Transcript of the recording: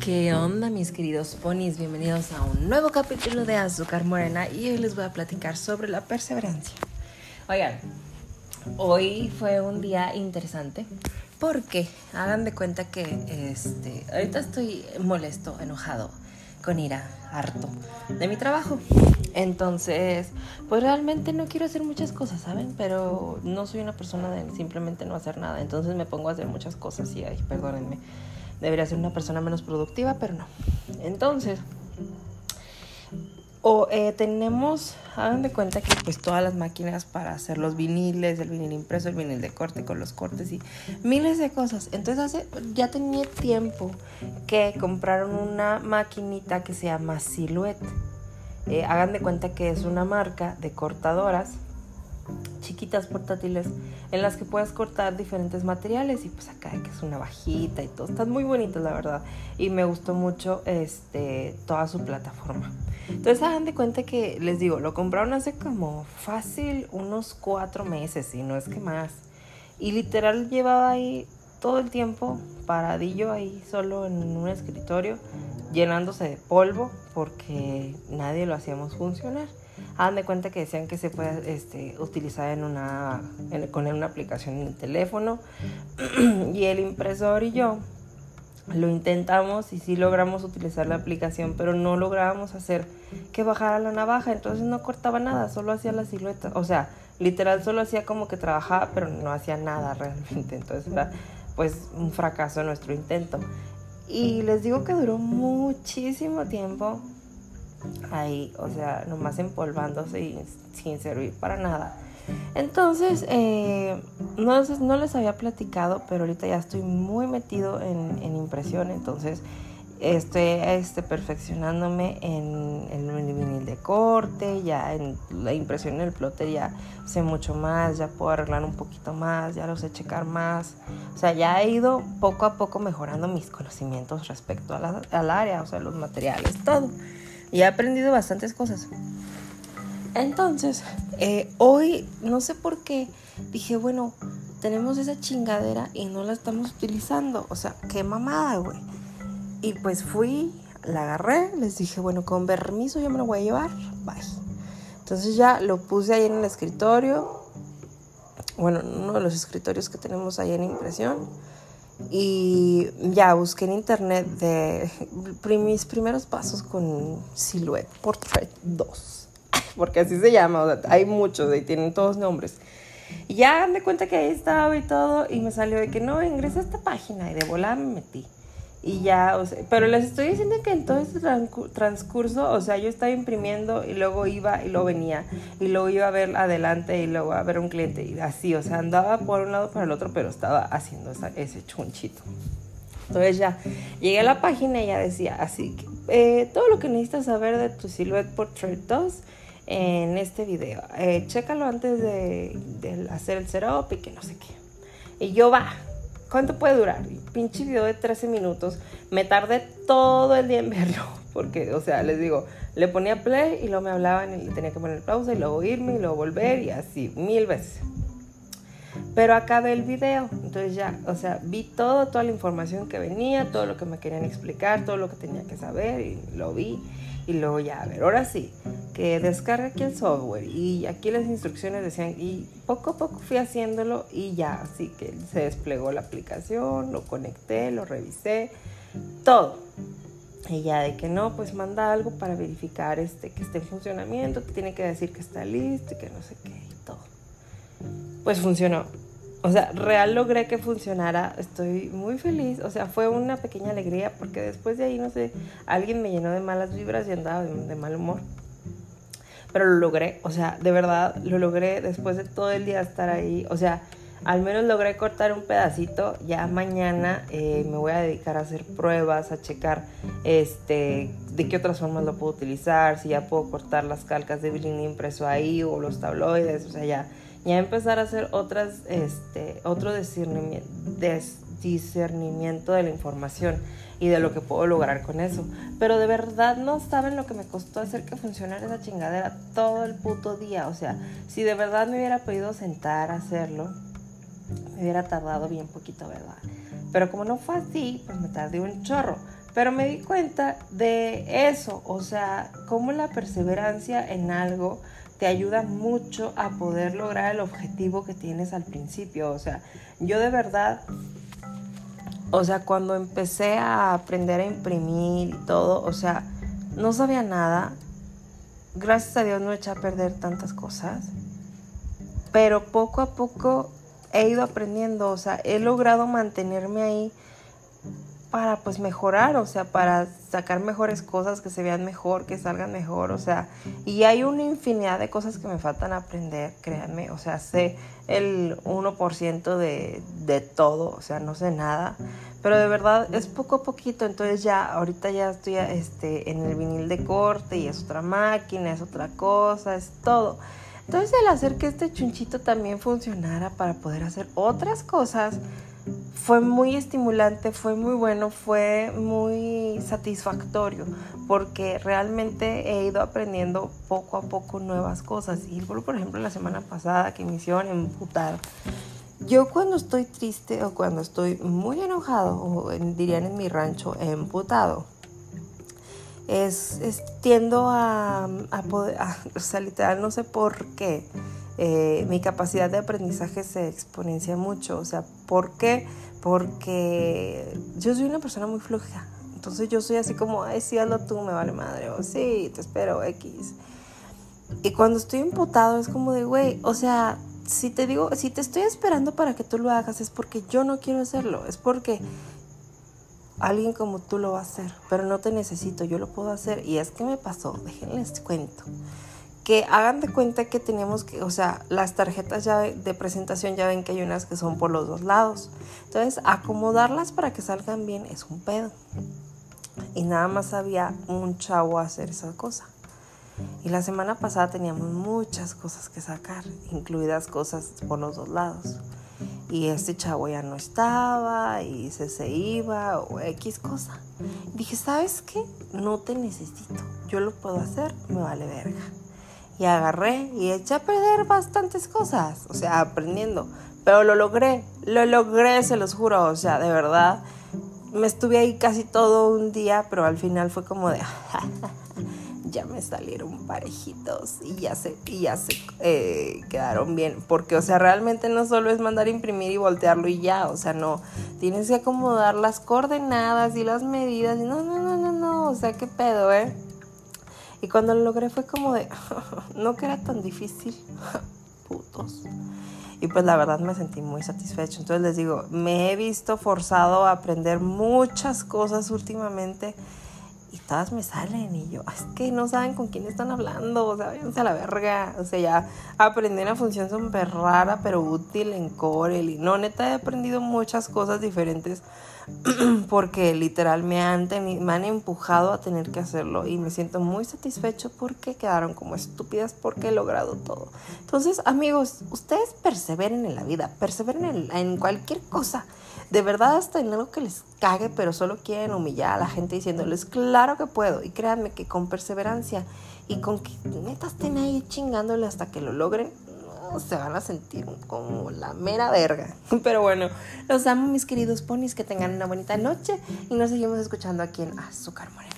¿Qué onda mis queridos ponis? Bienvenidos a un nuevo capítulo de Azúcar Morena y hoy les voy a platicar sobre la perseverancia. Oigan, hoy fue un día interesante porque hagan de cuenta que este, ahorita estoy molesto, enojado, con ira, harto de mi trabajo. Entonces, pues realmente no quiero hacer muchas cosas, ¿saben? Pero no soy una persona de simplemente no hacer nada. Entonces me pongo a hacer muchas cosas y, ay, perdónenme debería ser una persona menos productiva, pero no. Entonces, o eh, tenemos, hagan de cuenta que pues todas las máquinas para hacer los viniles, el vinil impreso, el vinil de corte con los cortes y miles de cosas. Entonces hace, ya tenía tiempo que compraron una maquinita que se llama Silhouette. Eh, hagan de cuenta que es una marca de cortadoras chiquitas portátiles en las que puedes cortar diferentes materiales y pues acá que es una bajita y todo. Están muy bonitas la verdad y me gustó mucho este toda su plataforma. Entonces hagan de cuenta que les digo, lo compraron hace como fácil unos cuatro meses y no es que más. Y literal llevaba ahí todo el tiempo paradillo ahí solo en un escritorio llenándose de polvo porque nadie lo hacíamos funcionar. Hagan de cuenta que decían que se puede este, utilizar en una, con una aplicación en el teléfono. y el impresor y yo lo intentamos y sí logramos utilizar la aplicación, pero no lográbamos hacer que bajara la navaja, entonces no cortaba nada, solo hacía la silueta, o sea, literal solo hacía como que trabajaba, pero no hacía nada realmente, entonces era pues un fracaso nuestro intento. Y les digo que duró muchísimo tiempo ahí, o sea, nomás empolvándose y sin servir para nada. Entonces, eh, no, no, les había platicado, pero ahorita ya estoy muy metido en, impresión, entonces estoy este, perfeccionándome en, el vinil de corte, ya en la impresión en el plotter ya sé mucho más, ya puedo arreglar un poquito más, ya lo sé checar más. O sea, ya he ido poco a poco mejorando mis conocimientos respecto al área, o sea, los materiales, todo y he aprendido bastantes cosas. Entonces, eh, hoy no sé por qué dije, bueno, tenemos esa chingadera y no la estamos utilizando. O sea, qué mamada, güey. Y pues fui, la agarré, les dije, bueno, con permiso yo me lo voy a llevar. Bye. Entonces ya lo puse ahí en el escritorio. Bueno, uno de los escritorios que tenemos ahí en impresión y ya busqué en internet de mis primeros pasos con Silhouette Portrait 2. Porque así se llama, o sea, hay muchos y tienen todos nombres. Y ya de cuenta que ahí estaba y todo, y me salió de que no, ingresé a esta página y de volada me metí. Y ya, o sea, pero les estoy diciendo que en todo este transcurso, o sea, yo estaba imprimiendo y luego iba y luego venía y luego iba a ver adelante y luego a ver un cliente y así, o sea, andaba por un lado para el otro, pero estaba haciendo ese chunchito. Entonces ya llegué a la página y ya decía así, eh, todo lo que necesitas saber de tu Silhouette Portrait 2 en este video. Eh, chécalo antes de, de hacer el setup y que no sé qué. Y yo va, ¿Cuánto puede durar? Pinche video de 13 minutos. Me tardé todo el día en verlo. Porque, o sea, les digo, le ponía play y luego me hablaban y tenía que poner pausa y luego irme y luego volver y así, mil veces. Pero acabé el video, entonces ya, o sea, vi todo, toda la información que venía, todo lo que me querían explicar, todo lo que tenía que saber y lo vi. Y luego ya, a ver, ahora sí, descarga aquí el software y aquí las instrucciones decían, y poco a poco fui haciéndolo y ya, así que se desplegó la aplicación, lo conecté, lo revisé, todo. Y ya de que no, pues manda algo para verificar este, que esté en funcionamiento, que tiene que decir que está listo y que no sé qué y todo. Pues funcionó o sea, real logré que funcionara, estoy muy feliz, o sea, fue una pequeña alegría porque después de ahí, no sé, alguien me llenó de malas vibras y andaba de, mal humor. Pero lo logré, o sea, de verdad lo logré después de todo el día estar ahí, o sea, al menos logré cortar un pedacito, ya mañana eh, me voy a dedicar a hacer pruebas, a checar este, de qué otras formas lo puedo utilizar, si ya puedo cortar las calcas de billing impreso ahí o los tabloides, o sea, ya ya empezar a hacer otras, este, otro discernimiento de la información y de lo que puedo lograr con eso. Pero de verdad no saben lo que me costó hacer que funcionara esa chingadera todo el puto día. O sea, si de verdad me hubiera podido sentar a hacerlo, me hubiera tardado bien poquito, ¿verdad? Pero como no fue así, pues me tardé un chorro. Pero me di cuenta de eso, o sea, cómo la perseverancia en algo te ayuda mucho a poder lograr el objetivo que tienes al principio. O sea, yo de verdad, o sea, cuando empecé a aprender a imprimir y todo, o sea, no sabía nada. Gracias a Dios no eché a perder tantas cosas. Pero poco a poco he ido aprendiendo, o sea, he logrado mantenerme ahí para pues mejorar, o sea, para sacar mejores cosas, que se vean mejor, que salgan mejor, o sea, y hay una infinidad de cosas que me faltan aprender, créanme, o sea, sé el 1% de, de todo, o sea, no sé nada, pero de verdad es poco a poquito, entonces ya, ahorita ya estoy este, en el vinil de corte y es otra máquina, es otra cosa, es todo. Entonces el hacer que este chunchito también funcionara para poder hacer otras cosas, fue muy estimulante, fue muy bueno, fue muy satisfactorio, porque realmente he ido aprendiendo poco a poco nuevas cosas. Y por ejemplo, la semana pasada que me hicieron emputar. Yo cuando estoy triste o cuando estoy muy enojado, o dirían en mi rancho, emputado, es, tiendo a, a poder, o sea, literal, no sé por qué eh, mi capacidad de aprendizaje se exponencia mucho. O sea, ¿por qué? Porque yo soy una persona muy floja. Entonces yo soy así como, ay, sí, hazlo tú, me vale madre. O sí, te espero, X. Y cuando estoy imputado es como de, güey, o sea, si te digo, si te estoy esperando para que tú lo hagas es porque yo no quiero hacerlo. Es porque alguien como tú lo va a hacer. Pero no te necesito, yo lo puedo hacer. Y es que me pasó, déjenles cuento que hagan de cuenta que tenemos que, o sea, las tarjetas ya de presentación ya ven que hay unas que son por los dos lados. Entonces, acomodarlas para que salgan bien es un pedo. Y nada más había un chavo a hacer esa cosa. Y la semana pasada teníamos muchas cosas que sacar, incluidas cosas por los dos lados. Y este chavo ya no estaba y se, se iba o X cosa. dije, ¿sabes qué? No te necesito. Yo lo puedo hacer, me vale verga y agarré y eché a perder bastantes cosas, o sea, aprendiendo. Pero lo logré, lo logré, se los juro, o sea, de verdad. Me estuve ahí casi todo un día, pero al final fue como de, ya me salieron parejitos y ya se, ya se eh, quedaron bien. Porque, o sea, realmente no solo es mandar imprimir y voltearlo y ya, o sea, no, tienes que acomodar las coordenadas y las medidas no, no, no, no, no, o sea, qué pedo, ¿eh? Y cuando lo logré fue como de, no que era tan difícil, putos. Y pues la verdad me sentí muy satisfecho. Entonces les digo, me he visto forzado a aprender muchas cosas últimamente y todas me salen y yo, es que no saben con quién están hablando, o sea, váyanse a la verga. O sea, ya aprendí una función súper rara pero útil en Corel y no, neta he aprendido muchas cosas diferentes porque literal me han, me han empujado a tener que hacerlo y me siento muy satisfecho porque quedaron como estúpidas porque he logrado todo. Entonces, amigos, ustedes perseveren en la vida, perseveren en, cualquier cosa. De verdad, hasta en algo que les cague, pero solo quieren humillar a la gente diciéndoles, claro que puedo. Y créanme que con perseverancia y con que neta estén ahí chingándole hasta que lo logren, se van a sentir como la mera verga. Pero bueno, los amo mis queridos ponis, que tengan una bonita noche y nos seguimos escuchando aquí en Azúcar Moreno.